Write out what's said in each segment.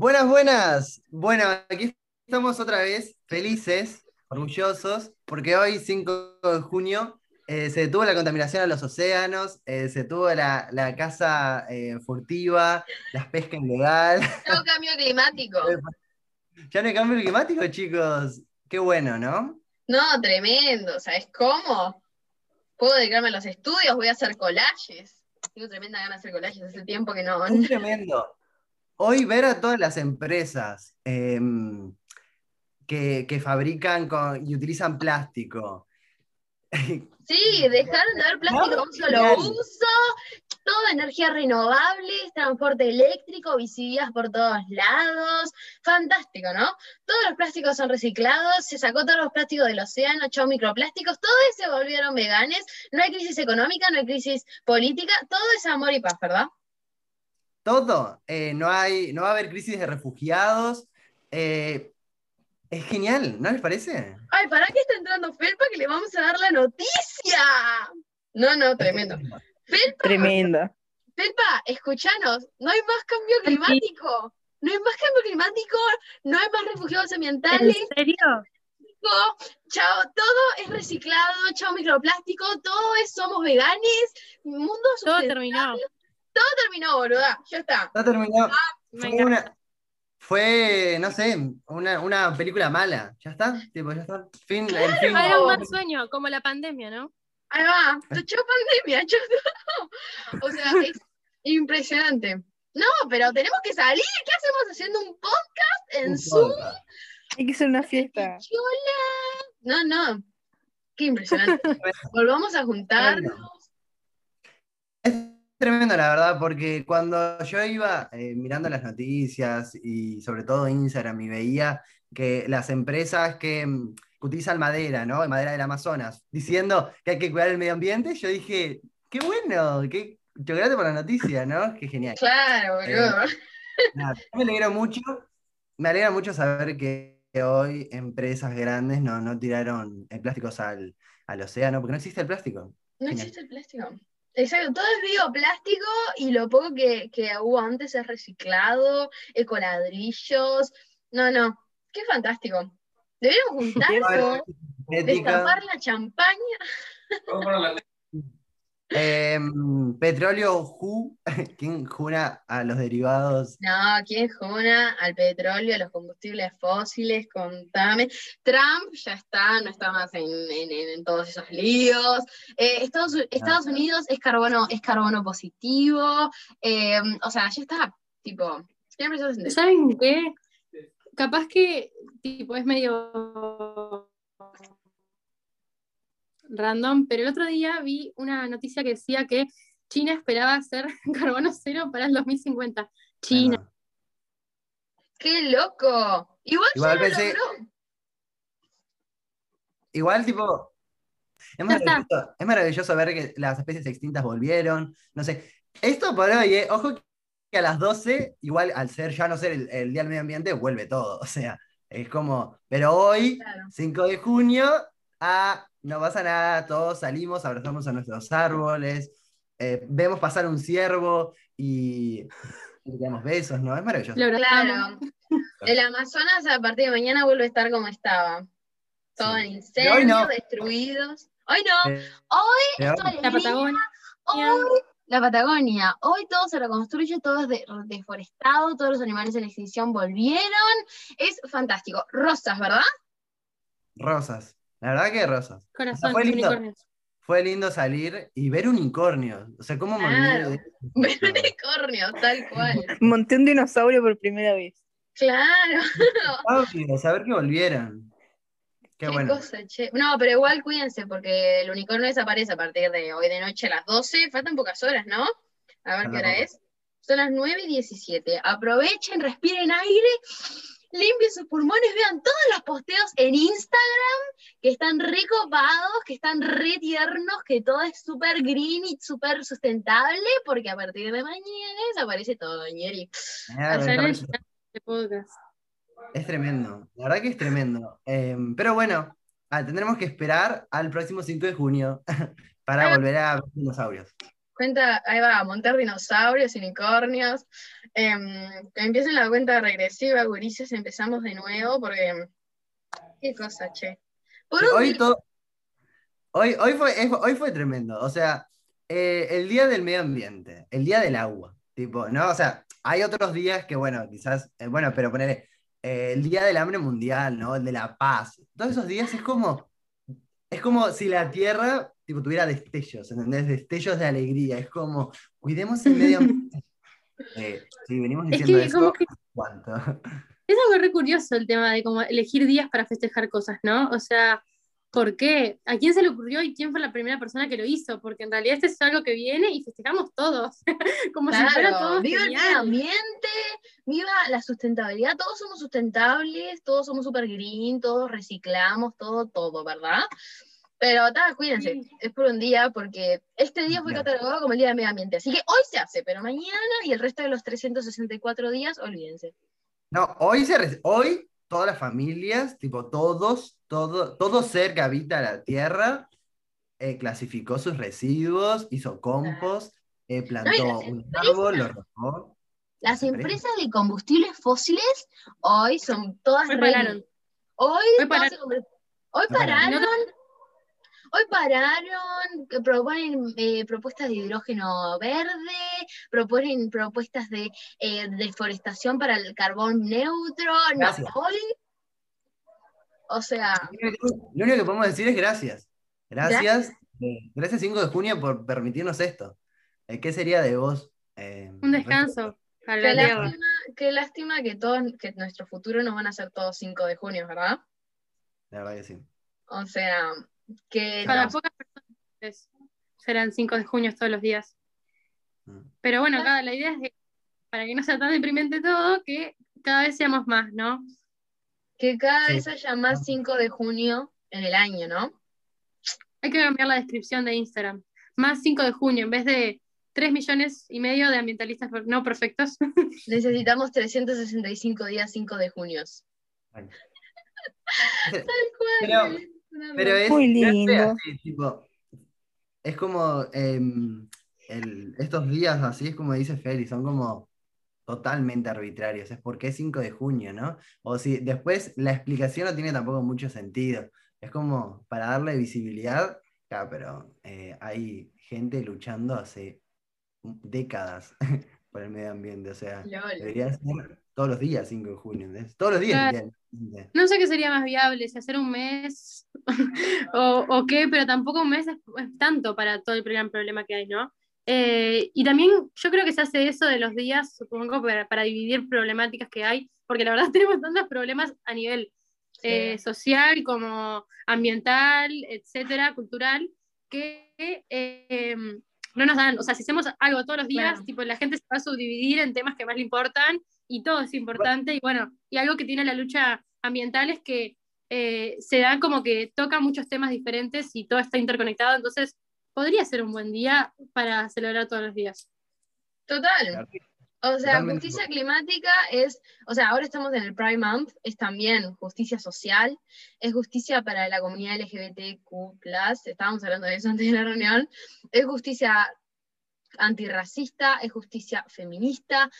Buenas, buenas. Bueno, aquí estamos otra vez, felices, orgullosos, porque hoy, 5 de junio, eh, se detuvo la contaminación a los océanos, eh, se detuvo la, la caza eh, furtiva, las pescas ilegal. No cambio climático. ya no hay cambio climático, chicos. Qué bueno, ¿no? No, tremendo. ¿Sabes cómo? Puedo dedicarme a los estudios, voy a hacer collages. Tengo tremenda ganas de hacer collages, hace tiempo que no. Es tremendo. Hoy ver a todas las empresas em, que, que fabrican con- y utilizan plástico. Sí, dejaron de haber plástico de un solo Genial. uso, toda energía renovable, transporte eléctrico, visibilidad por todos lados. Fantástico, ¿no? Todos los plásticos son reciclados, se sacó todos los plásticos del océano, chau microplásticos, todos se volvieron veganes, no hay crisis económica, no hay crisis política, todo es amor y paz, ¿verdad? Todo. eh, no hay, no va a haber crisis de refugiados. eh, es genial, ¿no les parece? Ay, ¿para qué está entrando Felpa que le vamos a dar la noticia? No, no, tremendo. Felpa, Tremenda. Felpa, escuchanos, no hay más cambio climático. No hay más cambio climático, no hay más refugiados ¿En ambientales, serio? chao, todo es reciclado, chao microplástico, todo es somos veganes, mundo Todo sustentable. Todo terminó, boluda, ya está. Ya terminó. Me Fue, encanta. una- fue, no sé, una, una película mala. ¿Ya está? Tipo, ya está. Fin, el fin. Ah, Era un mal sueño, como la pandemia, ¿no? Ahí va, chao pandemia, todo. O sea, es impresionante. No, pero tenemos que salir, ¿qué hacemos haciendo un podcast en Un Zoom? podcast. Hay que hacer una fiesta. Chola. No, no. Qué impresionante. Volvamos a juntarnos. Es tremendo, la verdad, porque cuando yo iba eh, mirando las noticias y sobre todo Instagram y veía que las empresas que, mm, que utilizan madera, ¿no? Madera del Amazonas, diciendo que hay que cuidar el medio ambiente, yo dije, qué bueno, qué chocolate por la noticia, ¿no? Qué genial. Claro, boludo. Nada, yo me alegro mucho, me alegra mucho saber que hoy empresas grandes no, no tiraron el plásticos al, al océano, porque no existe el plástico. No existe el plástico. Exacto, todo es bioplástico y lo poco que, que hubo antes es reciclado, ecoladrillos. No, no, qué fantástico. Deberíamos juntarnos, destapar la champaña. Em, petróleo ¿quién jura a los derivados? No, ¿quién juna al petróleo, a los combustibles fósiles? Contame. Trump ya está, no está más en, en- todos esos líos. Eh, Estados, Estados Unidos es carbono, es carbono positivo. eh, o sea, ya está. Tipo, ¿Saben qué? Capaz que tipo es medio random, pero el otro día vi una noticia que decía que China esperaba hacer carbono cero para el 2050. China. Bueno, ¡Qué loco! Igual, Igual ya lo pensé- logró. igual, tipo, es maravilloso, es maravilloso ver que las especies extintas volvieron. No sé, esto por hoy, eh, ojo que a las 12, igual al ser ya no ser el, el Día del Medio Ambiente, vuelve todo. O sea, es como, pero hoy, Claro. 5 de junio, ah, no pasa nada, todos salimos, abrazamos a nuestros árboles, eh, vemos pasar un ciervo y, le damos besos, ¿no? Es maravilloso. Claro. El Amazonas a partir de mañana vuelve a estar como estaba. Todo Sí. en incendios, hoy no. destruidos. Hoy no, Eh, hoy La. Patagonia. Hoy la Patagonia. Hoy todo se reconstruye, todo es de- deforestado, todos los animales en extinción volvieron. Es fantástico. Rosas, ¿verdad? Rosas. La verdad que rosas. Corazón, Fue lindo. unicornios. Fue lindo salir y ver unicornios. O sea, ¿cómo me olvidé Claro. eso? Ver unicornio, tal cual. Monté un dinosaurio por primera vez. Claro. Obvio, saber que volvieron. Qué Qué bueno. cosa, che. No, pero igual cuídense, porque el unicornio desaparece a partir de hoy de noche a las 12. Faltan pocas horas, ¿no? A ver qué hora es. Son las 9 y 17. Aprovechen, respiren aire, limpien sus pulmones, vean todos los posteos en Instagram que están recopados, que están re tiernos, que todo es súper green y súper sustentable, porque a partir de mañana desaparece todo, ñeri. Ah. Es tremendo. La verdad que es tremendo. Eh, pero bueno, ah, tendremos que esperar al próximo 5 de junio para Ah. volver a ver dinosaurios. Cuenta, ahí va, montar dinosaurios, unicornios. Que empiecen la cuenta regresiva, gurises, empezamos de nuevo, porque. Qué cosa, che. Por Sí, un hoy, hoy, hoy, fue, hoy fue tremendo. O sea, eh, el día del medio ambiente, el día del agua. Tipo, ¿no? O sea, hay otros días que, bueno, quizás, eh, bueno, pero poner el día del hambre mundial, ¿no? El de la paz. Todos esos días es como, es como si la Tierra, tipo, tuviera destellos, ¿entendés? Destellos de alegría. Es como, cuidemos el medio ambiente. Eh, sí, venimos Es diciendo que eso. que ¿Cuánto? es algo re curioso el tema de como elegir días para festejar cosas, ¿no? O sea, ¿por qué? ¿A quién se le ocurrió y quién fue la primera persona que lo hizo? Porque en realidad este es algo que viene y festejamos todos. como si fuera Claro, todo viva el medio genial. ambiente, viva la sustentabilidad, todos somos sustentables, todos somos super green, todos reciclamos, todo, todo, ¿verdad? Pero ta, cuídense, Sí. es por un día, porque este día fue catalogado como el Día del Medio Ambiente, así que hoy se hace, pero mañana y el resto de los 364 días, olvídense. No, hoy, se, hoy todas las familias, tipo todos, todo, todo ser que habita la tierra, eh, clasificó sus residuos, hizo compost, eh, plantó un árbol, lo regó. Las empresas. de combustibles fósiles hoy son todas Hoy pararon. Hoy, Hoy pararon, hoy pararon, proponen eh, propuestas de hidrógeno verde, proponen propuestas de eh, deforestación para el carbón neutro, no, Gracias. hoy, o sea, Lo único que- podemos decir es gracias. Gracias, eh, gracias 5 de junio por permitirnos esto. Eh, ¿qué sería de vos? eh, Un descanso la lástima, qué lástima que todos, que nuestro futuro nos van a ser todos 5 de junio, ¿verdad? La verdad que sí. O sea, que Para nos- pocas personas serán 5 de junio todos los días. Mm. Pero bueno, Ah. acá la idea es que, para que no sea tan deprimente todo, que cada vez seamos más, ¿no? que cada Sí. vez haya más 5 de junio en el año, ¿no? Hay que cambiar la descripción de Instagram. Más 5 de junio, en vez de 3 millones y medio de ambientalistas no perfectos. Necesitamos 365 días 5 de junio. Tal cual. Pero-. Pero es, Muy lindo. así, tipo, es como em, el- estos días así, es como dice Feli, son como totalmente arbitrarios. Es porque es 5 de junio, ¿no? O si después la explicación no tiene tampoco mucho sentido. Es como para darle visibilidad, claro, pero eh, hay gente luchando hace décadas por el medio ambiente. O sea, Lol. debería ser todos los días 5 de junio, ¿entendés? Todos los días. Claro. No sé qué sería más viable, si hacer un mes o, o qué, pero tampoco un mes es, es tanto para todo el gran problema que hay, ¿no? Eh, y también yo creo que se hace eso de los días, supongo, para, para dividir problemáticas que hay, porque la verdad tenemos tantos problemas a nivel eh, social como ambiental, etcétera, cultural, que eh, no nos dan, o sea, si hacemos algo todos los días, Claro. tipo, la gente se va a subdividir en temas que más le importan y todo es importante, y bueno, y algo que tiene la lucha ambiental es que eh, se dan como que toca muchos temas diferentes y todo está interconectado, entonces podría ser un buen día para celebrar todos los días. Total. O sea, Totalmente. justicia climática es, o sea, ahora estamos en el Pride Month, es también justicia social, es justicia para la comunidad LGBTQ+, estábamos hablando de eso antes de la reunión, es justicia antirracista, es justicia feminista,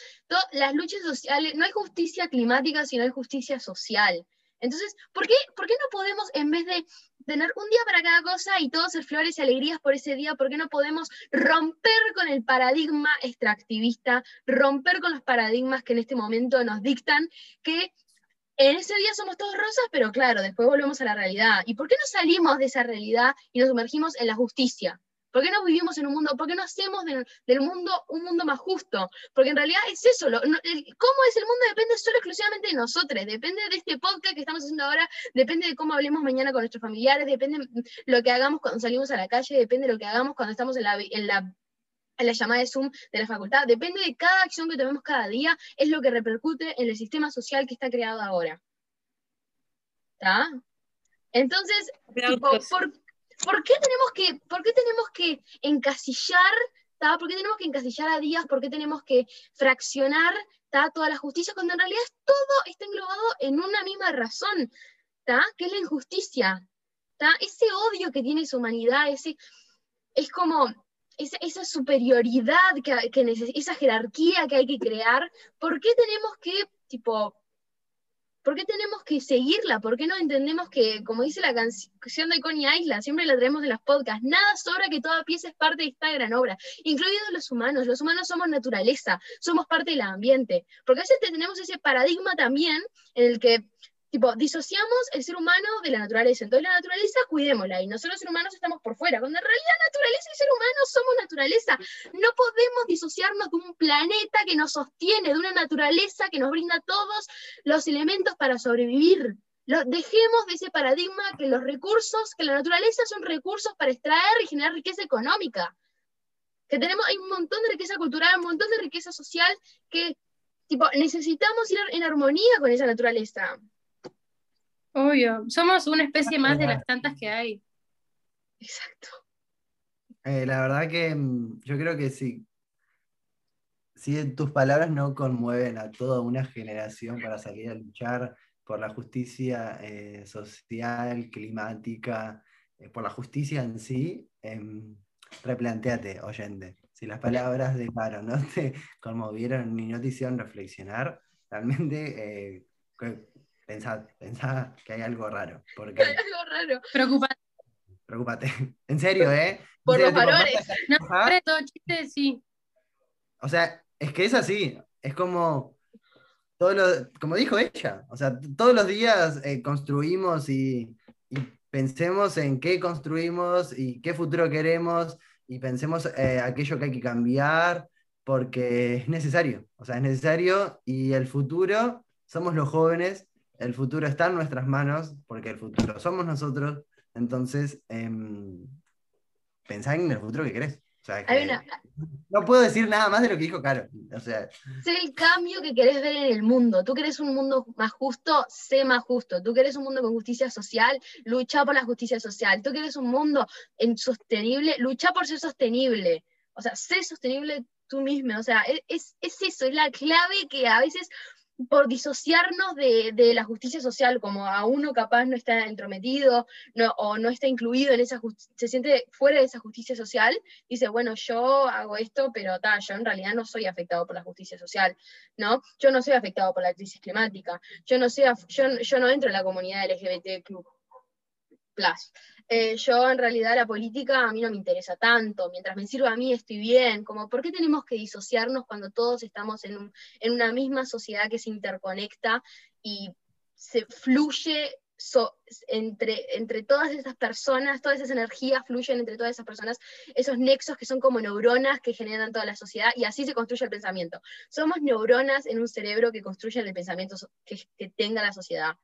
las luchas sociales, no hay justicia climática, sino hay justicia social. Entonces, ¿por qué, ¿por qué no podemos, en vez de tener un día para cada cosa y todo ser flores y alegrías por ese día, ¿por qué no podemos romper con el paradigma extractivista, romper con los paradigmas que en este momento nos dictan que en ese día somos todos rosas, pero claro, después volvemos a la realidad. ¿Y por qué no salimos de esa realidad y nos sumergimos en la justicia? ¿Por qué no vivimos en un mundo? ¿Por qué no hacemos del, del mundo un mundo más justo? Porque en realidad es eso, lo- no- el- cómo es el mundo depende solo exclusivamente de nosotros, depende de este podcast que estamos haciendo ahora, depende de cómo hablemos mañana con nuestros familiares, depende de lo que hagamos cuando salimos a la calle, depende de lo que hagamos cuando estamos en la, vi- en la en la llamada de Zoom de la facultad, depende de cada acción que tomemos cada día, es lo que repercute en el sistema social que está creado ahora. ¿Está? Entonces, tipo, ¿por, por qué tenemos que, por qué tenemos que encasillar, ¿tá? ¿Por qué tenemos que encasillar a días? ¿Por qué tenemos que fraccionar ¿tá? toda la justicia? Cuando en realidad todo está englobado en una misma razón, ¿tá? que es la injusticia. ¿tá? Ese odio que tiene su humanidad, ese, es como, esa, esa superioridad, que, que esa jerarquía que hay que crear, ¿por qué tenemos que, tipo, ¿por qué tenemos que seguirla? ¿Por qué no entendemos que, como dice la canción de Connie Island, siempre la traemos en los podcasts, nada sobra que toda pieza es parte de esta gran obra, incluidos los humanos. Los humanos somos naturaleza, somos parte del ambiente. Porque a veces tenemos ese paradigma también en el que, tipo, disociamos el ser humano de la naturaleza. Entonces la naturaleza, cuidémosla, y nosotros los seres humanos estamos por fuera, cuando en realidad naturaleza y ser humano somos naturaleza. No podemos disociarnos de un planeta que nos sostiene, de una naturaleza que nos brinda todos los elementos para sobrevivir. Dejemos de ese paradigma que los recursos, que la naturaleza son recursos para extraer y generar riqueza económica. Que tenemos, hay un montón de riqueza cultural, un montón de riqueza social que tipo, necesitamos ir en armonía con esa naturaleza. Obvio, somos una especie más de las tantas que hay. Exacto. Eh, la verdad que mm, yo creo que sí. Si tus palabras no conmueven a toda una generación para salir a luchar por la justicia eh, social, climática, eh, por la justicia en sí, em, replantéate, oyente. Si las palabras de Caro no te conmovieron ni no te hicieron reflexionar, realmente que- pensá, pensá que hay algo raro. Porque, Hay algo raro. Preocupa. preocúpate. En serio, ¿eh? Por serio, los tipo, valores. No, todo chiste, sí. O sea, es que es así, es como, todo lo- como dijo ella, o sea, todos los días eh, construimos y, y pensemos en qué construimos y qué futuro queremos y pensemos eh, aquello que hay que cambiar porque es necesario, o sea, es necesario y el futuro somos los jóvenes, el futuro está en nuestras manos porque el futuro somos nosotros, entonces em, pensá en el futuro que querés. O sea, que- una, no puedo decir nada más de lo que dijo Caro. O sea, sé el cambio que querés ver en el mundo. Tú querés un mundo más justo, sé más justo. Tú querés un mundo con justicia social, lucha por la justicia social. Tú querés un mundo en sostenible, lucha por ser sostenible. O sea, sé sostenible tú mismo. O sea, e- es, es eso, es la clave que a veces por disociarnos de, de la justicia social, como a uno capaz no está entrometido no, o no está incluido en esa justicia, se siente fuera de esa justicia social, dice, bueno, yo hago esto, pero ta, yo en realidad no soy afectado por la justicia social, ¿no? Yo no soy afectado por la crisis climática, yo no, soy yo, yo no entro en la comunidad Eh, yo en realidad la política a mí no me interesa tanto, mientras me sirva a mí estoy bien, como ¿por qué tenemos que disociarnos cuando todos estamos en, en una misma sociedad que se interconecta y se fluye entre, entre todas esas personas, todas esas energías fluyen entre todas esas personas, esos nexos que son como neuronas que generan toda la sociedad y así se construye el pensamiento. Somos neuronas en un cerebro que construyen el pensamiento que, que tenga la sociedad.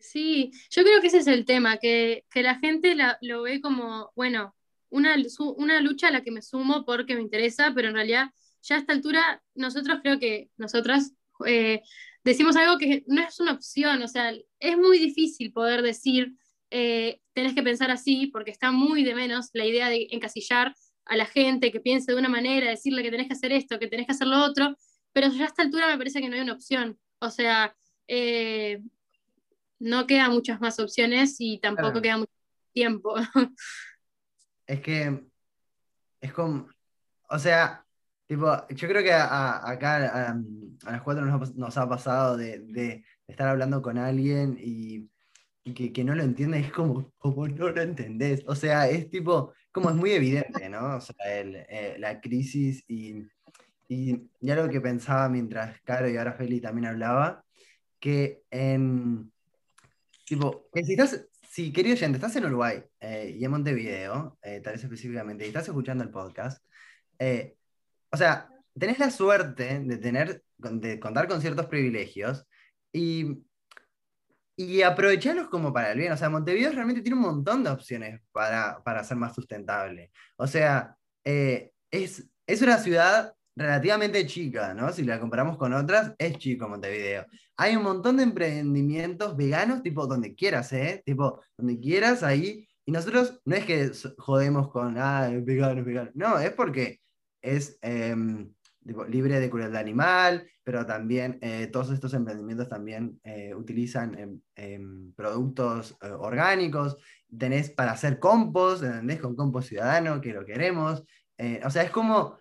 Sí, yo creo que ese es el tema, que, que la gente lo ve como, bueno, una, una lucha a la que me sumo porque me interesa, pero en realidad ya a esta altura nosotros creo que nosotras eh, decimos algo que no es una opción, o sea, es muy difícil poder decir, eh, tenés que pensar así, porque está muy de menos la idea de encasillar a la gente que piense de una manera, decirle que tenés que hacer esto, que tenés que hacer lo otro, pero ya a esta altura me parece que no hay una opción, o sea... eh, no quedan muchas más opciones y tampoco Claro. queda mucho tiempo. es que es como, o sea, tipo, yo creo que a- a- acá a, a las cuatro nos, ha pas- nos ha pasado de, de estar hablando con alguien y, y que, que no lo entiende, es como, como no lo entendés. O sea, es tipo, como es muy evidente, ¿no? O sea, el, eh, la crisis y, y, y algo que pensaba mientras Caro y ahora Feli también hablaba, que en, tipo, que si querido oyente, estás en Uruguay eh, y en Montevideo, eh, tal vez específicamente, y estás escuchando el podcast, eh, o sea, tenés la suerte de tener, de contar con ciertos privilegios y, y aprovecharlos como para el bien. O sea, Montevideo realmente tiene un montón de opciones para, para ser más sustentable. O sea, es, es una ciudad relativamente chica, ¿no? Si la comparamos con otras, es chico Montevideo. Hay un montón de emprendimientos veganos, tipo donde quieras, ¿eh? Tipo, donde quieras ahí. Y nosotros no es que jodemos con, ah, vegano, vegano. No, es porque es em, tipo, libre de crueldad animal, pero también eh, todos estos emprendimientos también eh, utilizan em, em, productos eh, orgánicos, tenés para hacer compost, ¿entendés? Con compost ciudadano, que lo queremos. Eh, o sea, es como,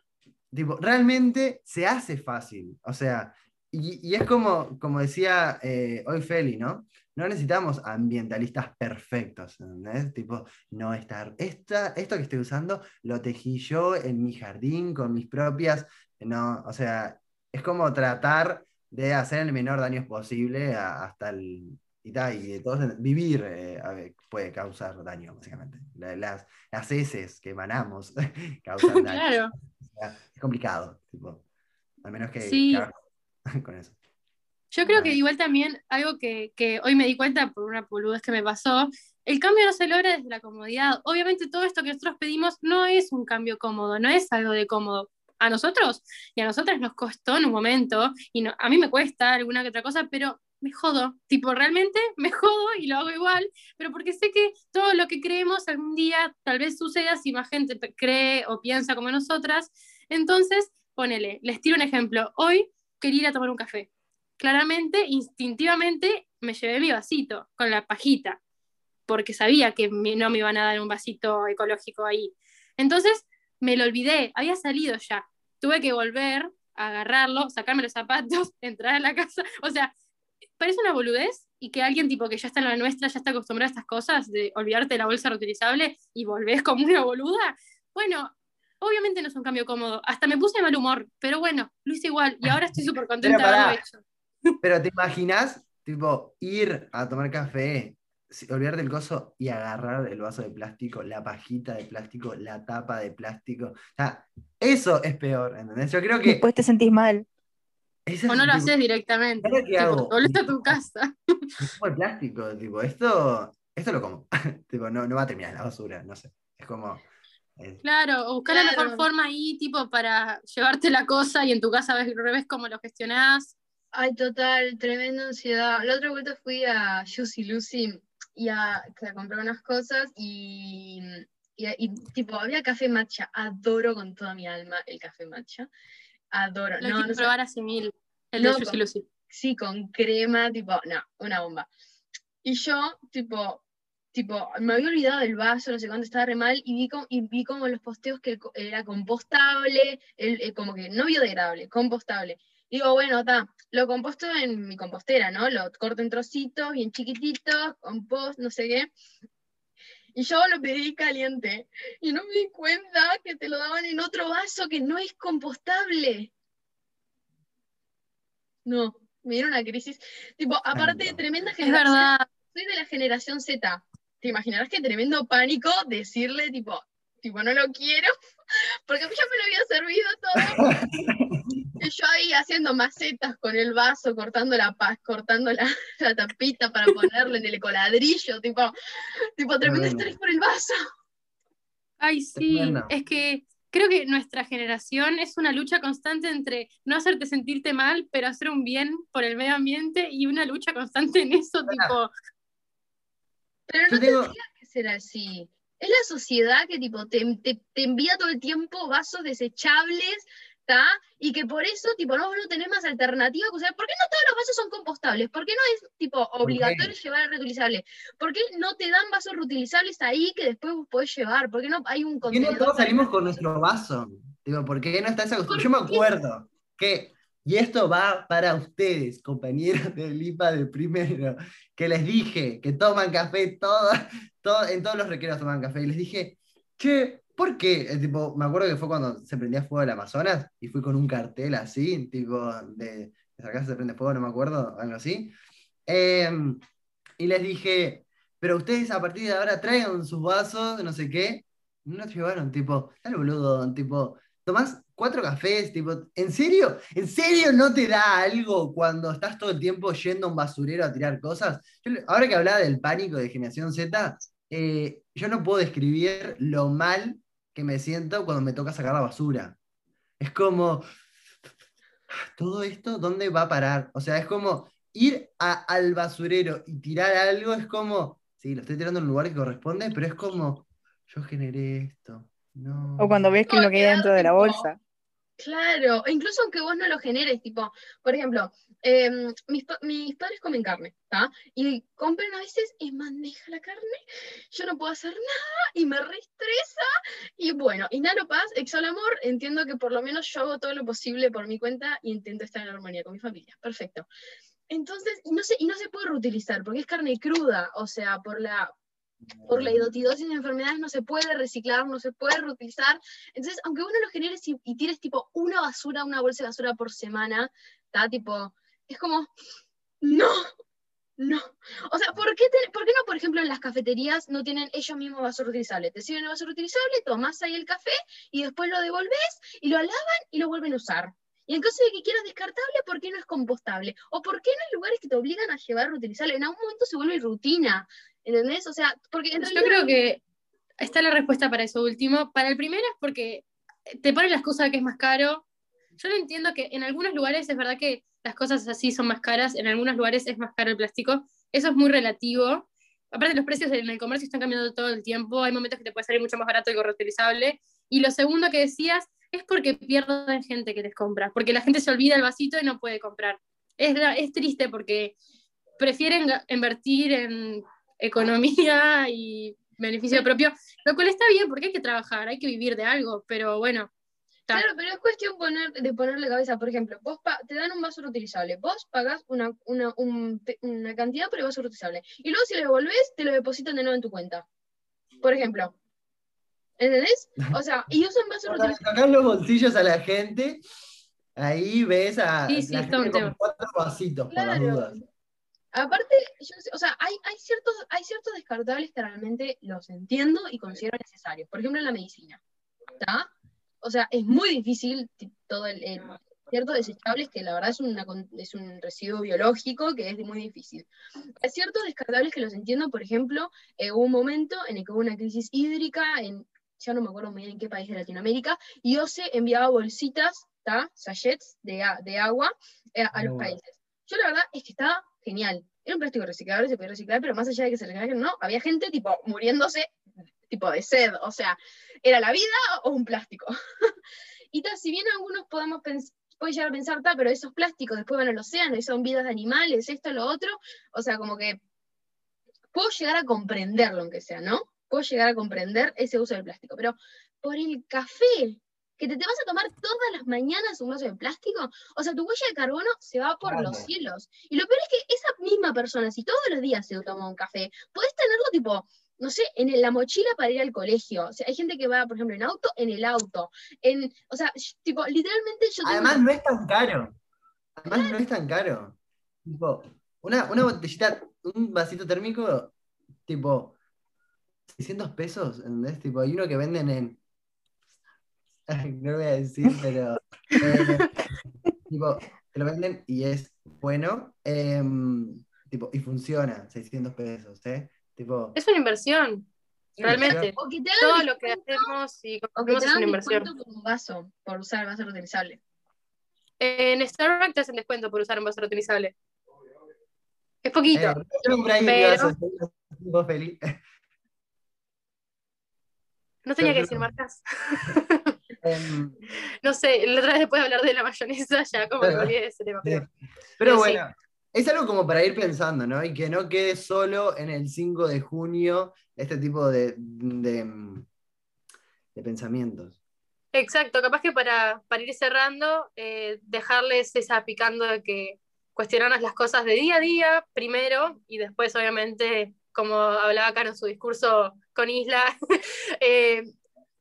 tipo, realmente se hace fácil. O sea, y, y es como, como decía eh, hoy Feli, ¿no? No necesitamos ambientalistas perfectos, ¿entendés? Tipo, no estar, esta, esto que estoy usando lo tejí yo en mi jardín con mis propias, no, o sea, es como tratar de hacer el menor daño posible a- hasta el, y, ta, y de todos, vivir eh, puede causar daño, básicamente. La- Las, las heces que emanamos causan daño. Claro. O sea, es complicado, tipo, al menos que, Sí. que con eso. Yo creo que igual también algo que, que hoy me di cuenta por una boludez que me pasó, el cambio no se logra desde la comodidad. Obviamente todo esto que nosotros pedimos no es un cambio cómodo, no es algo de cómodo. A nosotros y a nosotras nos costó en un momento, y no, a mí me cuesta alguna que otra cosa, pero me jodo, tipo, realmente me jodo y lo hago igual, pero porque sé que todo lo que creemos algún día tal vez suceda si más gente cree o piensa como nosotras. Entonces, ponele, les tiro un ejemplo. Hoy quería ir a tomar un café claramente, instintivamente, me llevé mi vasito con la pajita, porque sabía que no me iban a dar un vasito ecológico ahí. Entonces, me lo olvidé, había salido ya. Tuve que volver agarrarlo, sacarme los zapatos, entrar a la casa. O sea, parece una boludez y que alguien tipo que ya está en la nuestra, ya está acostumbrado a estas cosas, de olvidarte de la bolsa reutilizable y volvés como una boluda. Bueno, obviamente no es un cambio cómodo. Hasta me puse de mal humor, pero bueno, lo hice igual y ahora estoy súper contenta de haberlo hecho. Pero te imaginas, tipo, ir a tomar café, olvidarte del coso y agarrar el vaso de plástico, la pajita de plástico, la tapa de plástico. O sea, eso es peor, ¿entendés? Yo creo que. Después te sentís mal. O no lo tipo, haces directamente. ¿Ahora qué tipo, hago? volvés a tu casa. es como el plástico, tipo, esto, esto lo como. tipo, no, no va a terminar en la basura, no sé. Es como. eh, Claro, o buscar la mejor Claro. forma ahí, tipo, para llevarte la cosa y en tu casa ves, ves cómo lo gestionás. Ay, total, tremenda ansiedad. La otra vuelta fui a Juicy Lucy y a, a comprar unas cosas y, y, y, tipo, había café matcha. Adoro con toda mi alma el café matcha. Adoro. Lo No, quiero no sé- probar hace mil. El No, de Juicy Lucy. sí, con crema, tipo, no, una bomba. Y yo, tipo, tipo, me había olvidado del vaso, no sé cuánto, estaba re mal, y vi, co- y vi como los posteos que era compostable, el, eh, como que no biodegradable, compostable. Digo, bueno, está, lo composto en mi compostera, ¿no? Lo corto en trocitos, bien chiquititos, compost, no sé qué. Y yo lo pedí caliente, y no me di cuenta que te lo daban en otro vaso que no es compostable. No, me dieron una crisis. Tipo, aparte, Pánico. tremenda Es generación. verdad. Soy de la generación Z. Te imaginarás que tremendo pánico decirle, tipo, tipo, no lo quiero, porque a mí ya me lo había servido todo. Y yo ahí haciendo macetas con el vaso, cortando la paz, cortando la, la tapita para ponerle en el coladrillo, tipo, tipo tremendo estrés por el vaso. Ay, sí. Es que creo que nuestra generación es una lucha constante entre no hacerte sentirte mal, pero hacer un bien por el medio ambiente y una lucha constante en eso, tipo, Pero no tengo- tendría que ser así. Es la sociedad que tipo te, te- te envía todo el tiempo vasos desechables, ¿tá? Y que por eso tipo no, no tenés más alternativa. O sea, ¿por qué no todos los vasos son compostables? ¿Por qué no es tipo obligatorio llevar el reutilizable? ¿Por qué no te dan vasos reutilizables ahí que después vos podés llevar? ¿Por qué no hay un ¿Por qué no todos salimos con nuestro vaso? Digo, ¿por qué no está esa costumbre? Yo me acuerdo que, y esto va para ustedes, compañeros del IPA de primero, que les dije que toman café todo, todo, en todos los recreos toman café, y les dije, che, ¿por qué? Eh, tipo, me acuerdo que fue cuando se prendía fuego el Amazonas, y fui con un cartel así, tipo, de esa se prende fuego, no me acuerdo, algo así. Em, y les dije, pero ustedes a partir de ahora traigan sus vasos, no sé qué. No llevaron, tipo, dale boludo, tipo, tomás cuatro cafés, tipo, ¿en serio? ¿En serio no te da algo cuando estás todo el tiempo yendo a un basurero a tirar cosas? Ahora que hablaba del pánico de Generación Z, eh, yo no puedo describir lo mal que me siento cuando me toca sacar la basura. Es como, todo esto, ¿dónde va a parar? O sea, es como ir a- al basurero y tirar algo, es como, sí, lo estoy tirando en un lugar que corresponde, pero es como, yo generé esto. No. O cuando ves que No, lo que hay dentro de la bolsa. Claro, e incluso aunque vos no lo generes, tipo, por ejemplo, em, mis, mis padres comen carne, ¿está? Y compran a veces en bandeja la carne, yo no puedo hacer nada y me reestresa, y bueno, Inhalo Paz, exhalo amor, entiendo que por lo menos yo hago todo lo posible por mi cuenta y intento estar en armonía con mi familia, perfecto. Entonces, y no se, y no se puede reutilizar, porque es carne cruda, o sea, por la, por la idotidosis de enfermedades no se puede reciclar, no se puede reutilizar. Entonces, aunque uno lo generes y, y tires tipo una basura, una bolsa de basura por semana, está tipo, es como, no, no. O sea, ¿por qué, te- por qué no, por ejemplo, en las cafeterías no tienen ellos mismos vaso reutilizable? Te sirven el vaso reutilizable, tomás ahí el café y después lo devolvés y lo lavan y lo vuelven a usar. Y en caso de que quieras descartable, ¿por qué no es compostable? ¿O por qué no hay lugares que te obligan a llevar reutilizable? En algún momento se vuelve rutina, ¿entendés? O sea, porque en Yo creo que está la respuesta para eso último. Para el primero es porque te ponen la excusa de que es más caro. Yo lo entiendo que en algunos lugares es verdad que las cosas así son más caras, en algunos lugares es más caro el plástico. Eso es muy relativo. Aparte, los precios en el comercio están cambiando todo el tiempo. Hay momentos que te puede salir mucho más barato algo reutilizable. Y lo segundo que decías es porque pierden gente que les compra, porque la gente se olvida el vasito y no puede comprar. Es, es triste porque prefieren invertir en economía y beneficio propio, lo cual está bien porque hay que trabajar, hay que vivir de algo, pero bueno. Claro, pero es cuestión poner, de ponerle cabeza. Por ejemplo, vos pa- te dan un vaso reutilizable, vos pagás una, una, un una cantidad por el vaso reutilizable. Y luego si lo devolvés, te lo depositan de nuevo en tu cuenta. Por ejemplo. ¿Entendés? O sea, y usan vaso Cuando le reutilizable. tocas los bolsillos a la gente, ahí ves a Sí, sí, la gente con cuatro vasitos, por las Claro. dudas. Aparte, yo o sea, hay, hay, ciertos, hay ciertos descartables que realmente los entiendo y considero necesarios. Por ejemplo, en la medicina. ¿Está? O sea, es muy difícil todo el, el- ciertos desechables que la verdad es, una, es un residuo biológico que es muy difícil. Hay ciertos descartables que los entiendo, por ejemplo, eh, hubo un momento en el que hubo una crisis hídrica en, ya no me acuerdo muy bien en qué país de Latinoamérica, y OCE enviaba bolsitas, ¿está? sachets de, de agua eh, a los países. Yo la verdad es que estaba genial. Era un plástico reciclable, se podía reciclar, pero más allá de que se reciclara, no, había gente tipo muriéndose tipo de sed, o sea, era la vida o un plástico. y tal, si bien algunos podemos pens- puede llegar a pensar, tal, pero esos plásticos después van al océano y son vidas de animales, esto, lo otro, o sea, como que puedo llegar a comprenderlo, aunque sea, ¿no? Puedo llegar a comprender ese uso del plástico, pero por el café, que te, te vas a tomar todas las mañanas un vaso de plástico, o sea, tu huella de carbono se va por los cielos. Y lo peor es que esa misma persona, si todos los días se toma un café, podés tenerlo tipo, no sé, en la mochila para ir al colegio. O sea, hay gente que va, por ejemplo, en auto, en el auto. En, o sea, tipo, literalmente Además, no es tan caro. Además, no es tan caro. Tipo, una, una botellita, un vasito térmico, tipo, 600 pesos, ¿entendés? Tipo, hay uno que venden en. No lo voy a decir, pero. eh, tipo, te lo venden y es bueno. em, tipo, y funciona, 600 pesos, ¿eh? Tipo, Es una inversión, realmente. O que te hagan Todo lo que hacemos y o que es una inversión. descuento por un vaso, por usar el vaso reutilizable. En Starbucks te hacen descuento por usar un vaso reutilizable. Es poquito. eh, pero- vaso, feliz. no tenía que decir marcas. Em, No sé, la otra vez después de hablar de la mayonesa, ya como que me olvidé de ese tema. Pero- Pero sí. Es algo como para ir pensando, ¿no? Y que no quede solo en el 5 de junio este tipo de, de, de pensamientos. Exacto, capaz que para, para ir cerrando, eh, dejarles esa picando de que cuestionarnos las cosas de día a día primero y después, obviamente, como hablaba Caro en su discurso con Isla, eh,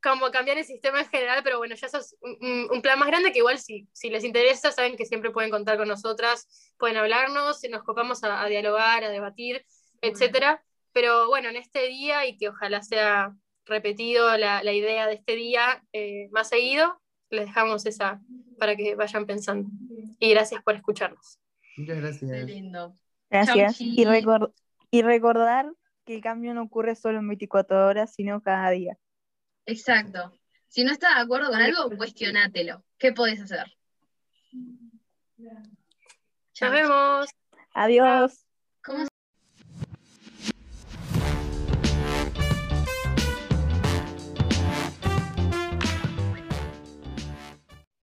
como cambiar el sistema en general, pero bueno, ya eso es un, un- plan más grande que igual si, si les interesa, saben que siempre pueden contar con nosotras, pueden hablarnos, nos copamos a, a dialogar, a debatir, etcétera. Pero bueno, en este día y que ojalá sea repetido la, la idea de este día eh, más seguido, les dejamos esa para que vayan pensando. Y gracias por escucharnos. Muchas Qué gracias. lindo. Gracias. Y, recor- y recordar que el cambio no ocurre solo en 24 horas, sino cada día. Exacto. Si no estás de acuerdo con algo, cuestionátelo. ¿Qué podés hacer? Nos vemos. Adiós.